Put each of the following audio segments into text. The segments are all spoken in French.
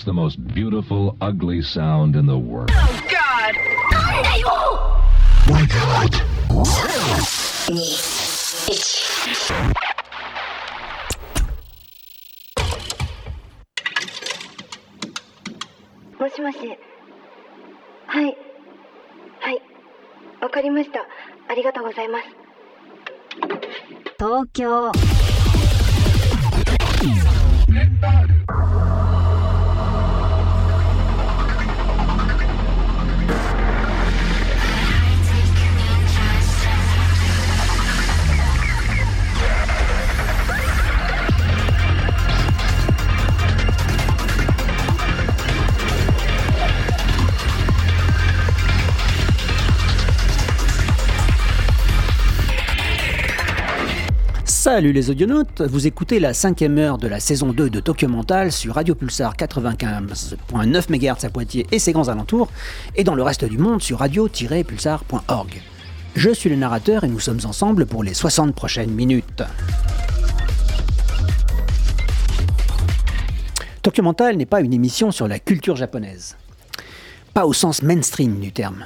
It's the most beautiful, ugly sound in the world. Oh, God! My God! もしもしはいはいわかりましたありがとうございます東京 Salut les audionautes, vous écoutez la cinquième heure de la saison 2 de Tokyo Mental sur Radio Pulsar 95.9 MHz à Poitiers et ses grands alentours, et dans le reste du monde sur radio-pulsar.org. Je suis le narrateur et nous sommes ensemble pour les 60 prochaines minutes. Tokyo Mental n'est pas une émission sur la culture japonaise. Pas au sens mainstream du terme.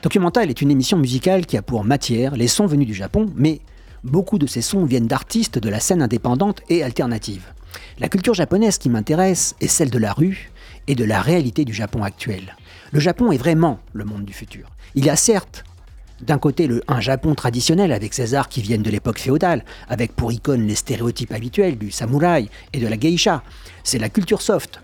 Tokyo Mental est une émission musicale qui a pour matière les sons venus du Japon, mais beaucoup de ces sons viennent d'artistes de la scène indépendante et alternative. La culture japonaise qui m'intéresse est celle de la rue et de la réalité du Japon actuel. Le Japon est vraiment le monde du futur. Il y a certes d'un côté un Japon traditionnel avec ses arts qui viennent de l'époque féodale, avec pour icône les stéréotypes habituels du samouraï et de la geisha. C'est la culture soft,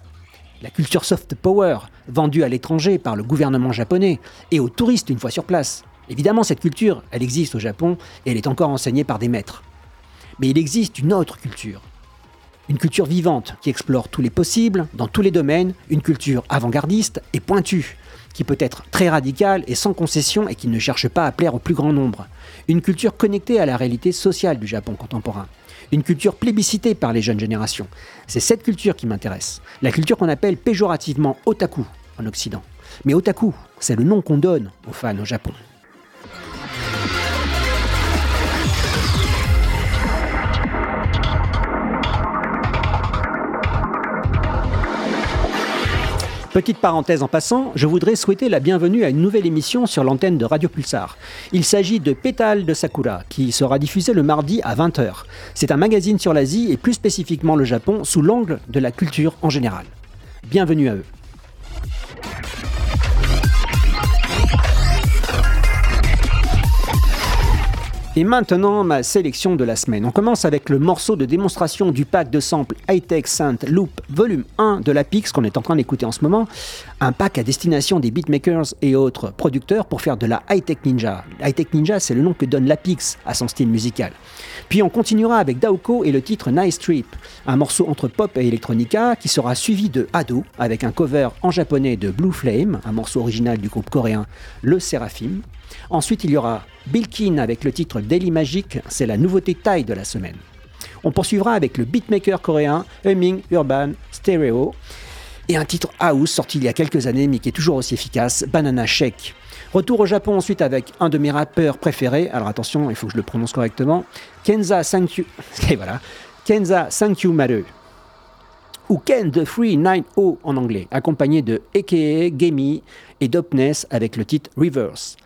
la culture soft power, vendue à l'étranger par le gouvernement japonais et aux touristes une fois sur place. Évidemment, cette culture, elle existe au Japon et elle est encore enseignée par des maîtres. Mais il existe une autre culture. Une culture vivante qui explore tous les possibles, dans tous les domaines, une culture avant-gardiste et pointue, qui peut être très radicale et sans concession et qui ne cherche pas à plaire au plus grand nombre. Une culture connectée à la réalité sociale du Japon contemporain. Une culture plébiscitée par les jeunes générations. C'est cette culture qui m'intéresse. La culture qu'on appelle péjorativement otaku en Occident. Mais otaku, c'est le nom qu'on donne aux fans au Japon. Petite parenthèse en passant, je voudrais souhaiter la bienvenue à une nouvelle émission sur l'antenne de Radio Pulsar. Il s'agit de Pétale de Sakura, qui sera diffusée le mardi à 20h. C'est un magazine sur l'Asie et plus spécifiquement le Japon sous l'angle de la culture en général. Bienvenue à eux. Et maintenant, ma sélection de la semaine. On commence avec le morceau de démonstration du pack de samples Hightech Synth Loop Volume 1 de la Pix qu'on est en train d'écouter en ce moment. Un pack à destination des beatmakers et autres producteurs pour faire de la Hightech Ninja. Hightech Ninja, c'est le nom que donne la Pix à son style musical. Puis on continuera avec Daoko et le titre Nice Trip, un morceau entre pop et electronica qui sera suivi de Ado avec un cover en japonais de Blue Flame, un morceau original du groupe coréen Le Seraphim. Ensuite, il y aura Bilkin avec le titre Daily Magic, c'est la nouveauté taille de la semaine. On poursuivra avec le beatmaker coréen Humming Urban Stereo et un titre house sorti il y a quelques années mais qui est toujours aussi efficace, Banana Shake. Retour au Japon ensuite avec un de mes rappeurs préférés, alors attention, il faut que je le prononce correctement, Kenza Sankyu, et voilà, Maru ou Ken the 390 en anglais, accompagné de AKA Gemi et Dopness avec le titre Reverse.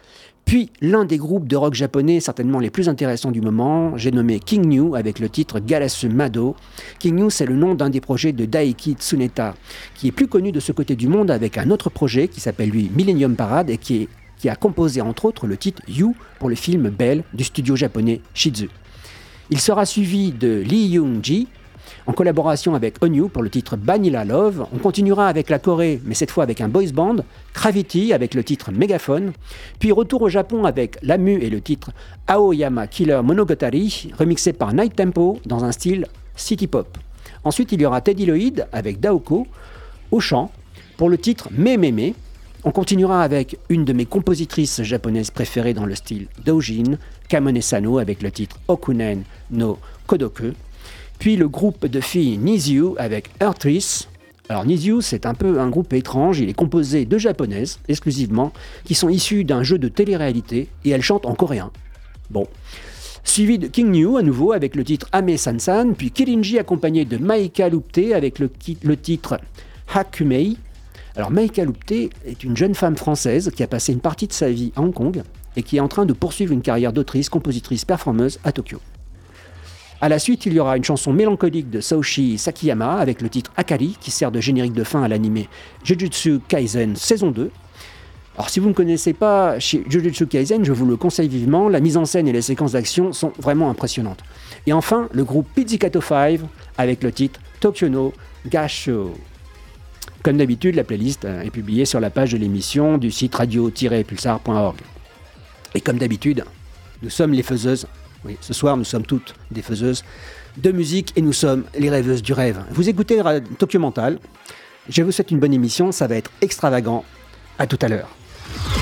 Puis l'un des groupes de rock japonais certainement les plus intéressants du moment, j'ai nommé King New avec le titre Galasu Mado. King New c'est le nom d'un des projets de Daiki Tsuneta, qui est plus connu de ce côté du monde avec un autre projet qui s'appelle lui Millennium Parade et qui, est- qui a composé entre autres le titre You pour le film Belle du studio japonais Shizu. Il sera suivi de Lee Young-ji en collaboration avec Onyu pour le titre Vanilla Love. On continuera avec la Corée, mais cette fois avec un boys band, Gravity avec le titre Megaphone. Puis retour au Japon avec Lamu et le titre Aoyama Killer Monogatari, remixé par Night Tempo dans un style city pop. Ensuite, il y aura Teddy Lloyd avec Daoko au chant pour le titre Me. On continuera avec une de mes compositrices japonaises préférées dans le style Dojin, Kamone Sano avec le titre Okunen no Kodoku. Puis le groupe de filles Niziu avec Earthris. Alors Niziu, c'est un peu un groupe étrange, il est composé de japonaises exclusivement, qui sont issues d'un jeu de télé-réalité et elles chantent en coréen. Bon. Suivi de King New à nouveau avec le titre Ame Sansan, puis Kirinji accompagné de Maika Lupte avec le titre Hakumei. Alors Maïka Lupte est une jeune femme française qui a passé une partie de sa vie à Hong Kong et qui est en train de poursuivre une carrière d'autrice, compositrice, performeuse à Tokyo. À la suite, il y aura une chanson mélancolique de Saoshi Sakiyama avec le titre Akari qui sert de générique de fin à l'anime Jujutsu Kaisen saison 2. Alors si vous ne connaissez pas Jujutsu Kaisen, je vous le conseille vivement, la mise en scène et les séquences d'action sont vraiment impressionnantes. Et enfin, le groupe Pizzicato 5 avec le titre Tokyo no Gasho. Comme d'habitude, la playlist euh, est publiée sur la page de l'émission du site radio-pulsar.org. Et comme d'habitude, nous sommes les faiseuses. Oui, ce soir, nous sommes toutes des faiseuses de musique et nous sommes les rêveuses du rêve. Vous écoutez Tokyo Mental. Je vous souhaite une bonne émission. Ça va être extravagant. À tout à l'heure.「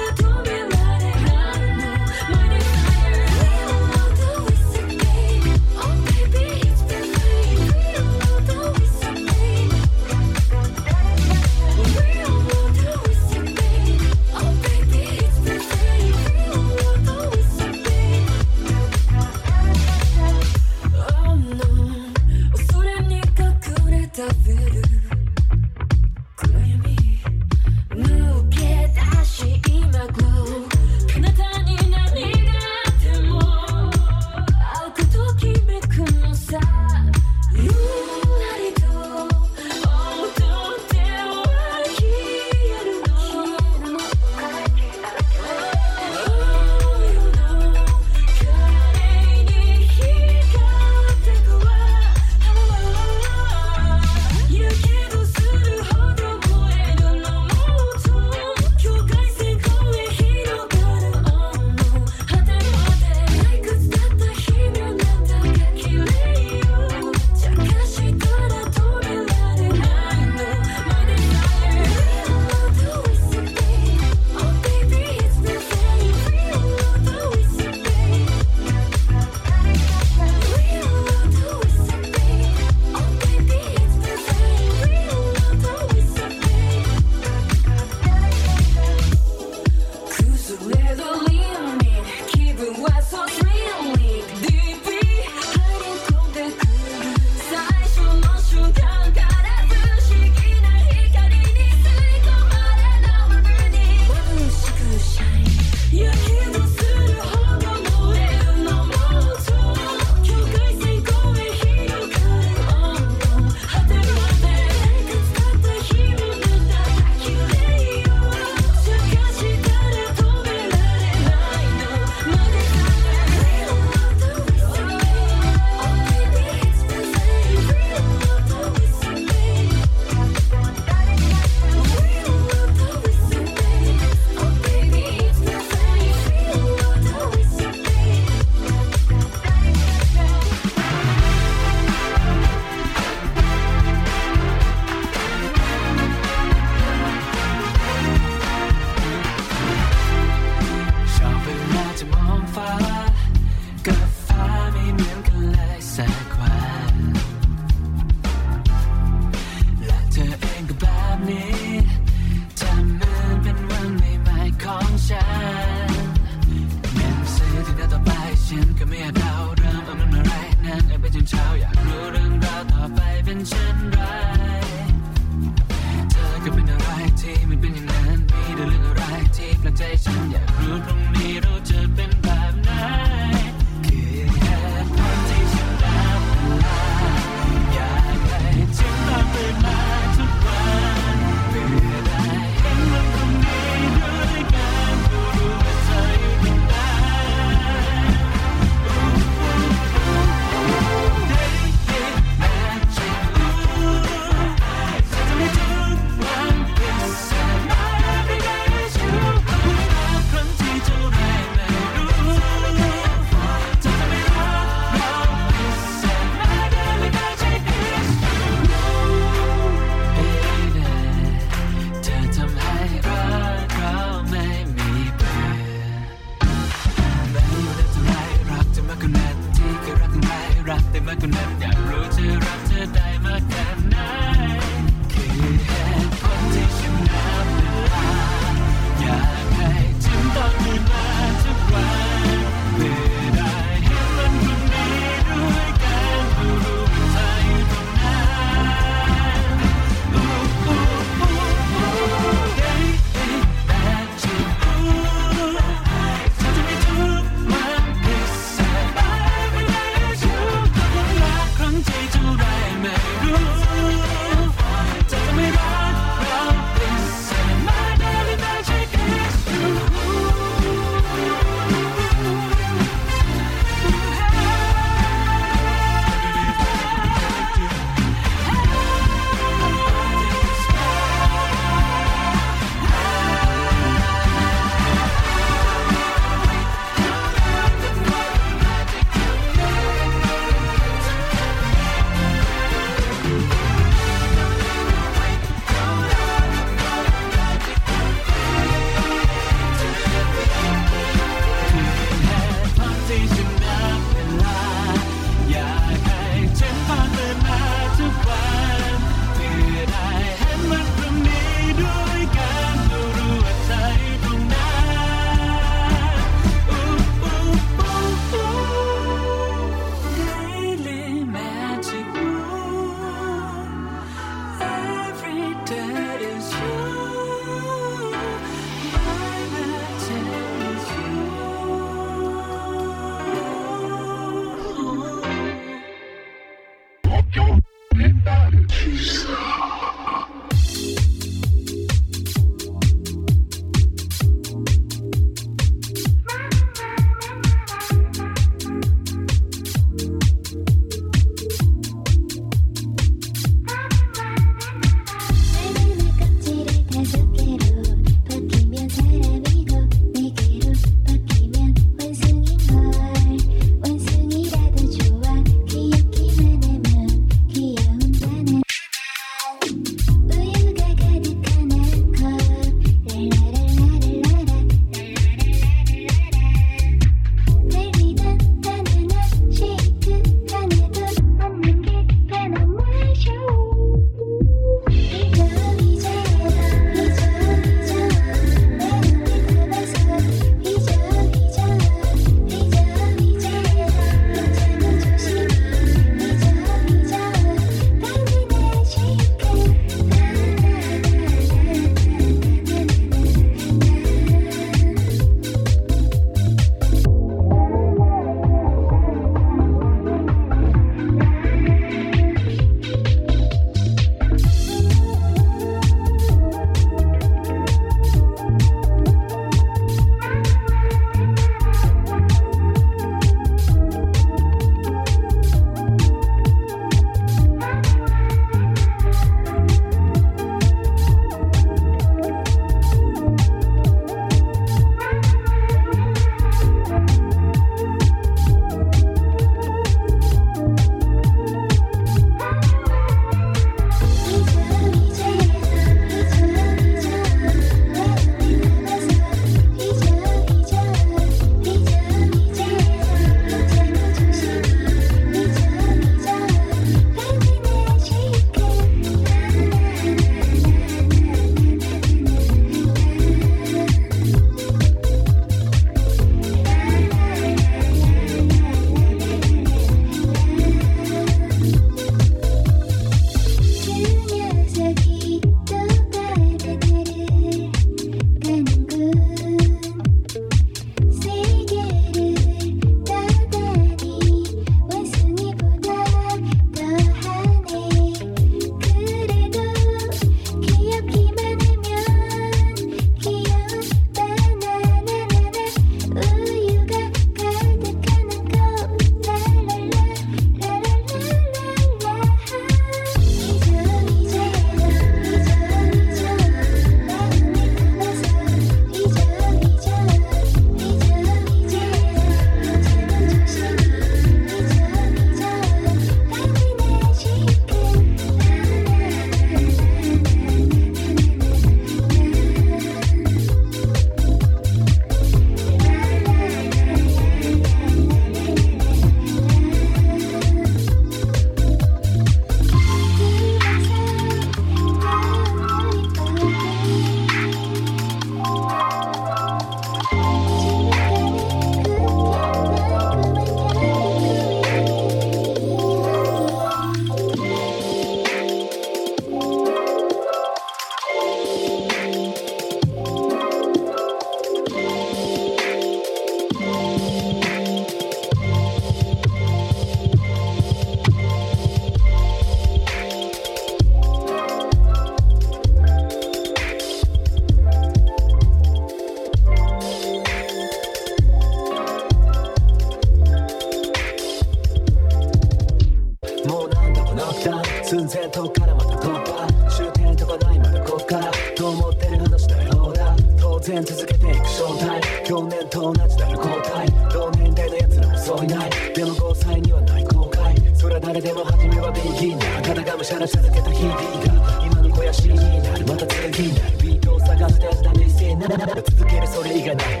然続けていく正体去年と同じだら交代同年代の奴らもそういないでも5歳にはない後悔そら誰でも初めはビギナーただがむしゃらし続けた日々が今の肥やしになるまた次になるビートを探してんだねせな続けるそれ以外ない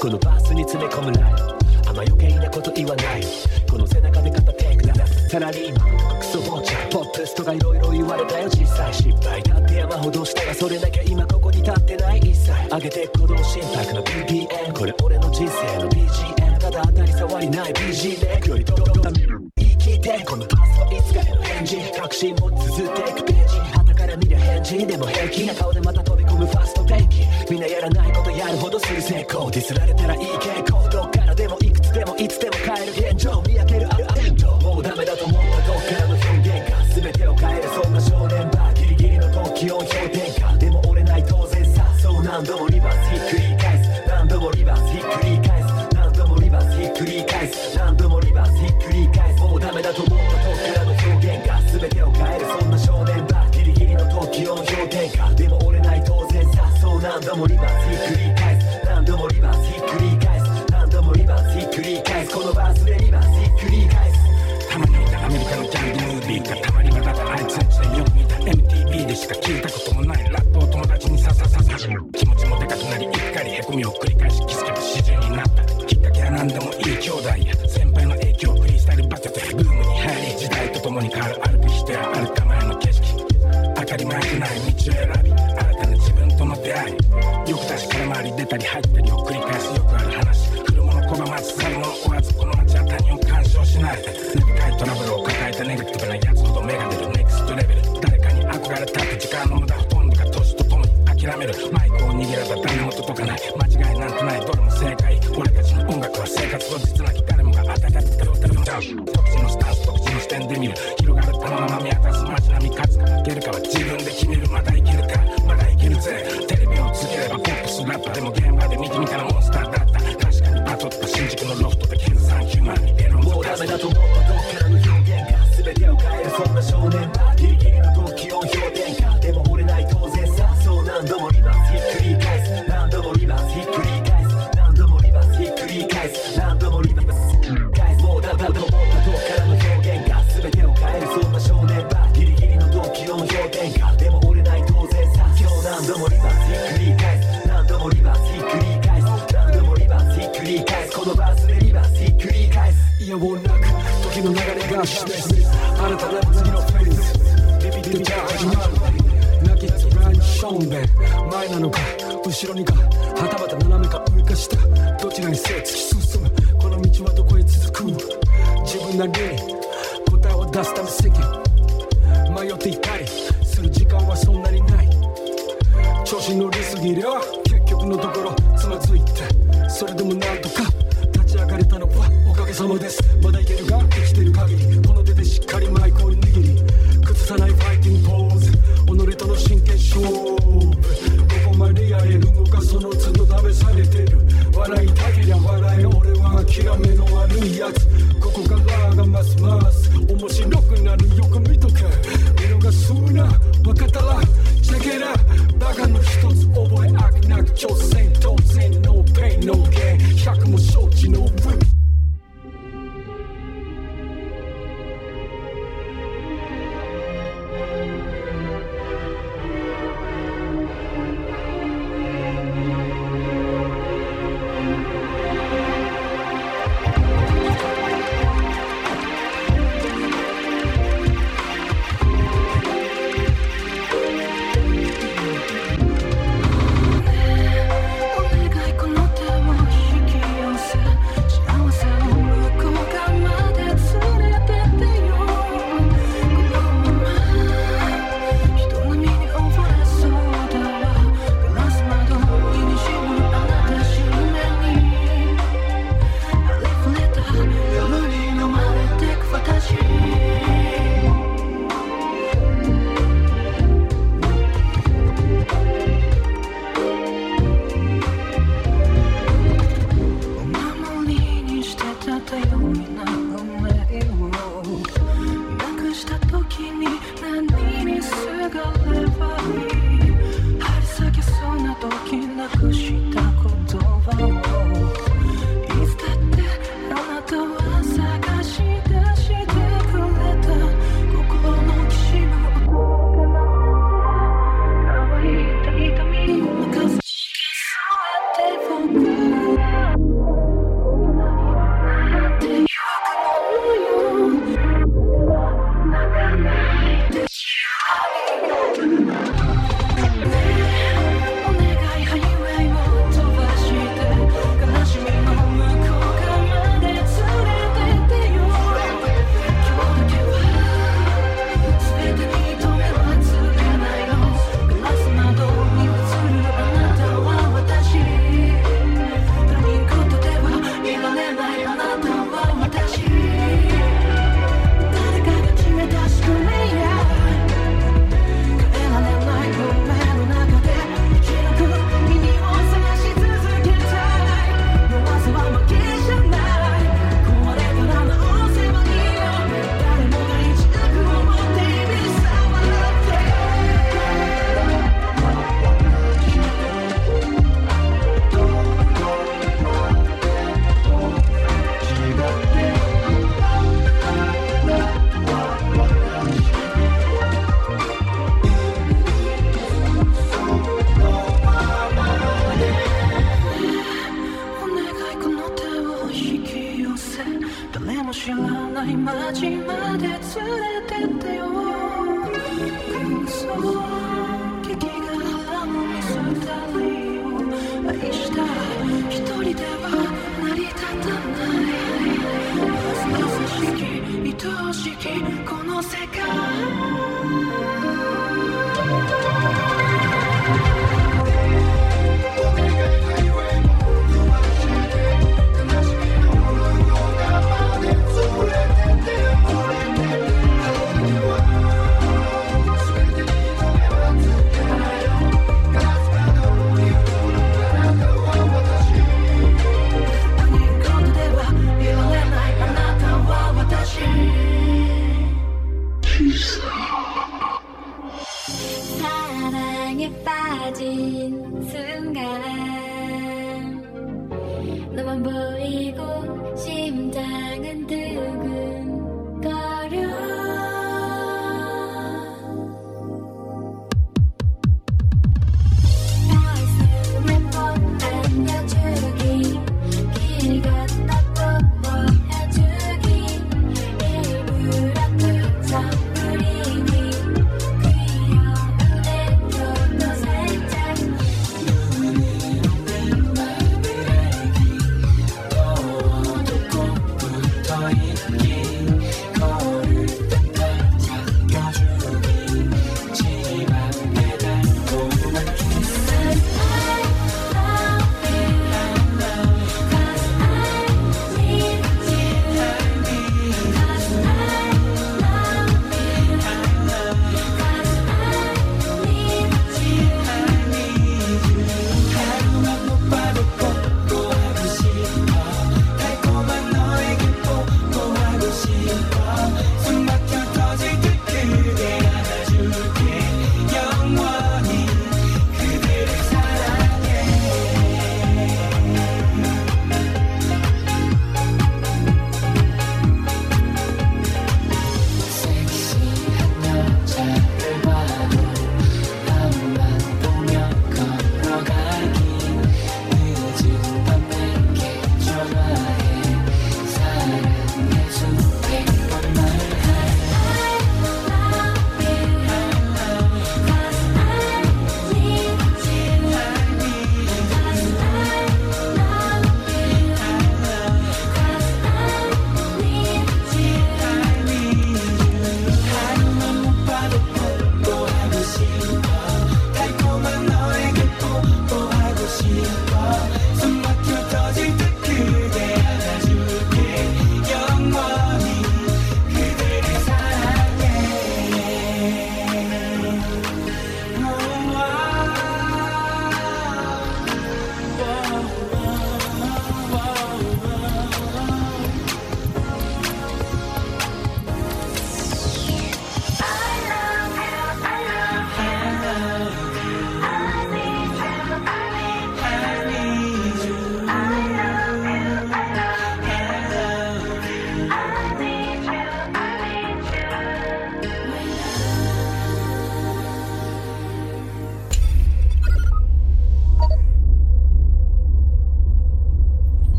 このバースに詰め込むなイあんま余計なこと言わないこの背中で肩テイク下すサラリーマンクソ坊ちゃんポップスとか色々言われたよ小さい失敗だって山ほどしたらそれだけ今ここ浸ってない一切。上げて鼓動心拍の BPM これ俺の人生の。BGM ただ当たり障りない。BG でよりとろため生きてこのパスはいつか返事。確信も続いていく。ページ。旗から見りゃ返事でも平気な顔でまた飛び込む。ファーストテイキ。みんなやらないことやるほどする成功ディスられた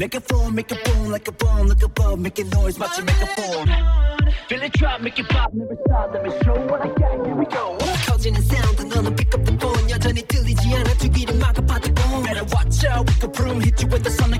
Make it fall, make it boom, like a bomb, Look above, bomb, make it noise, watch it make a fall. Feel it drop, make it pop, never stop, let me show what I got, here we go. 커지는 sound, 너는 pick up the phone, 여전히 들리지 않아, 두 귀를 막아, the boom. Better watch out, we could broom, hit you with the sonic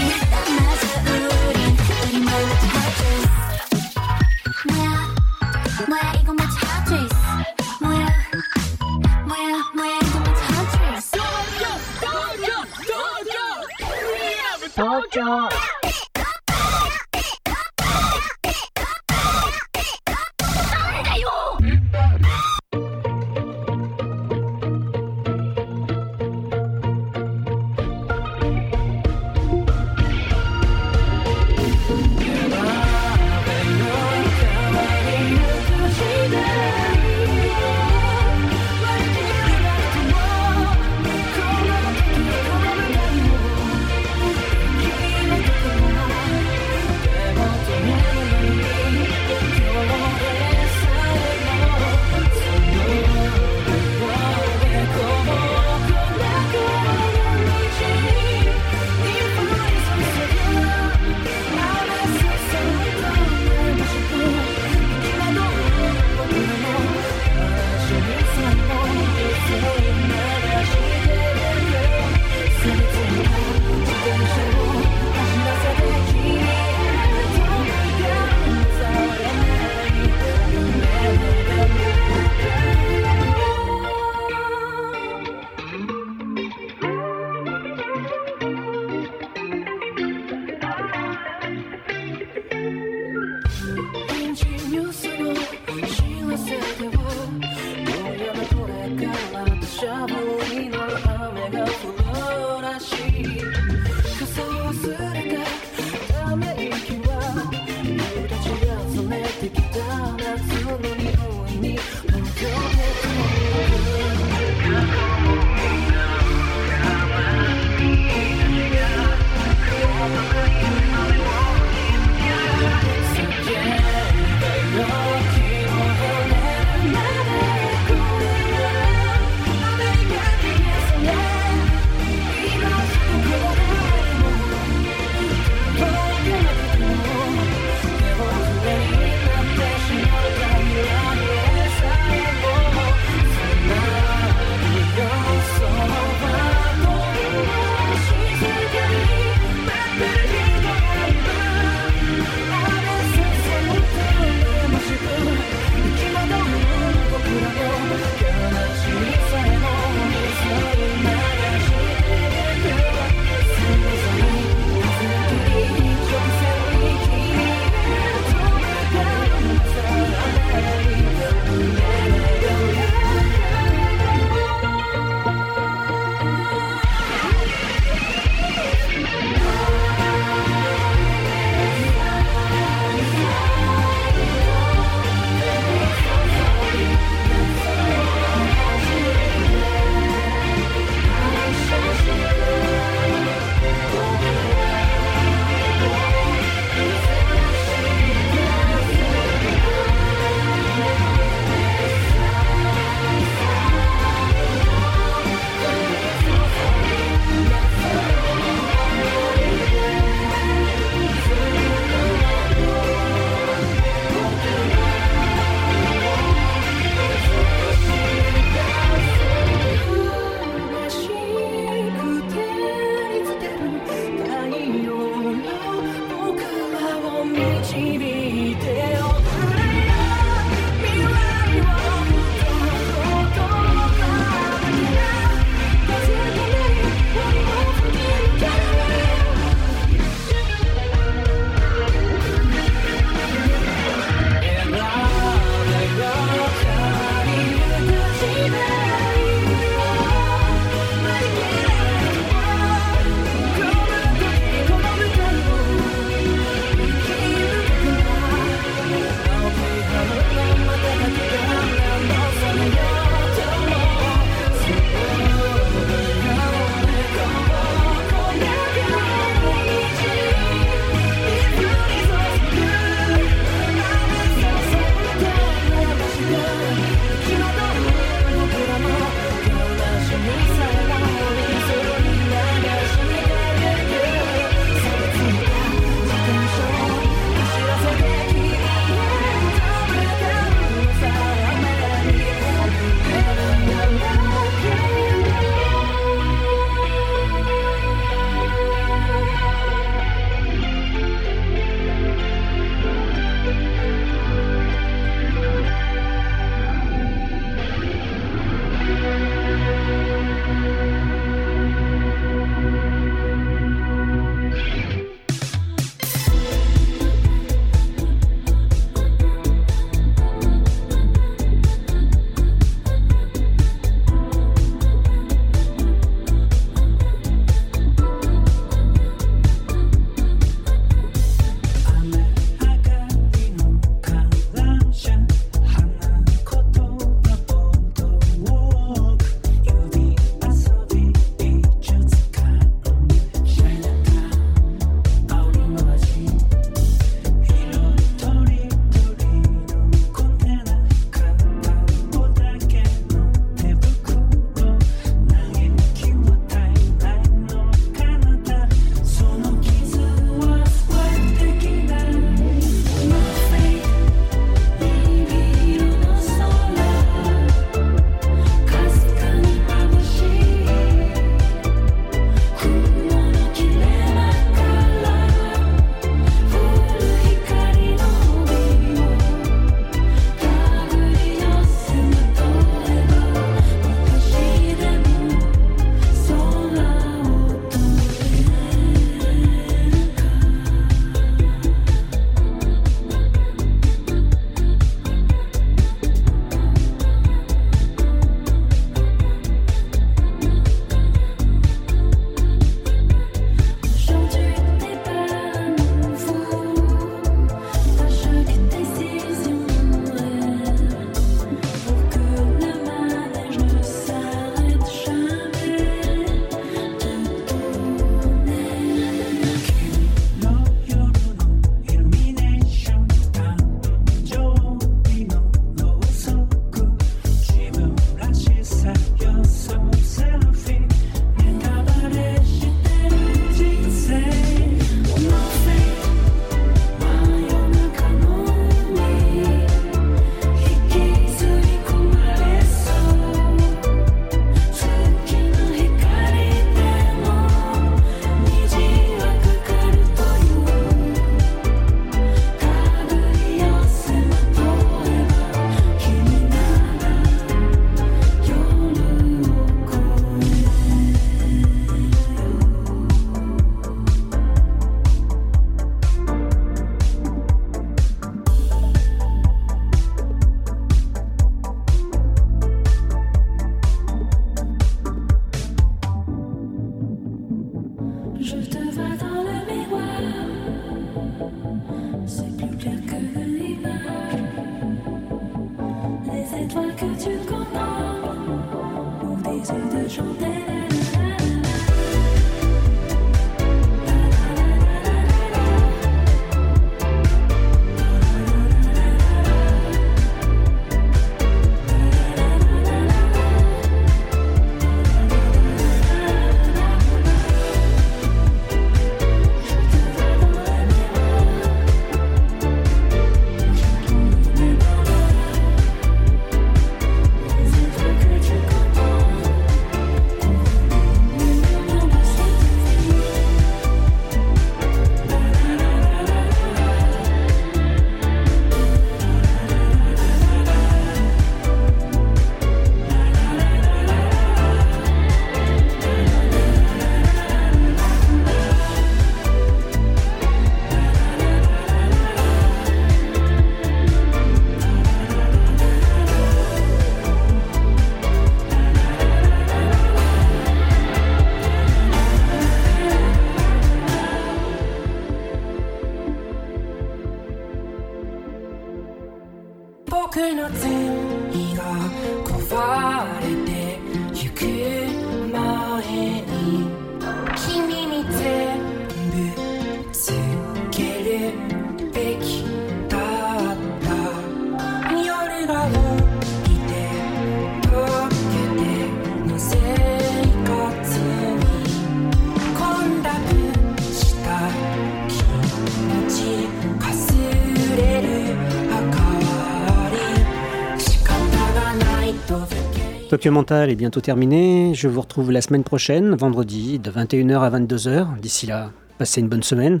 Mental est bientôt terminé. Je vous retrouve la semaine prochaine, vendredi, de 21h à 22h. D'ici là, passez une bonne semaine.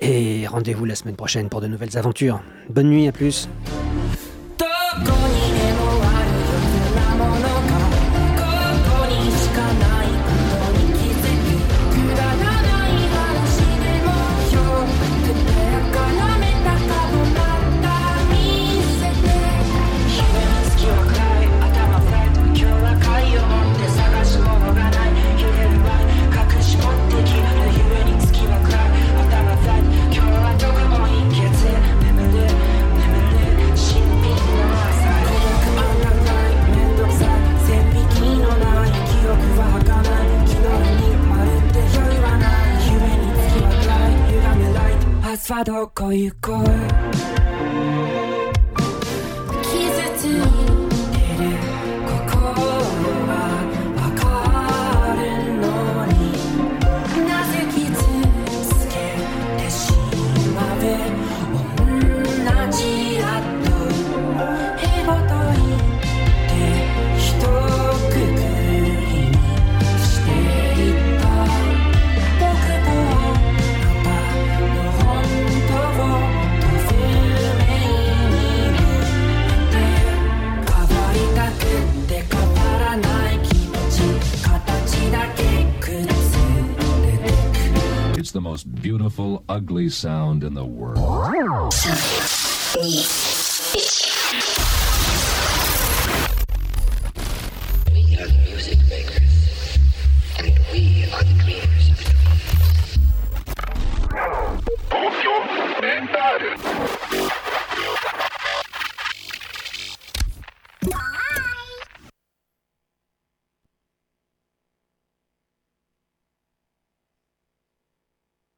Et rendez-vous la semaine prochaine pour de nouvelles aventures. Bonne nuit, à plus. sound in the world.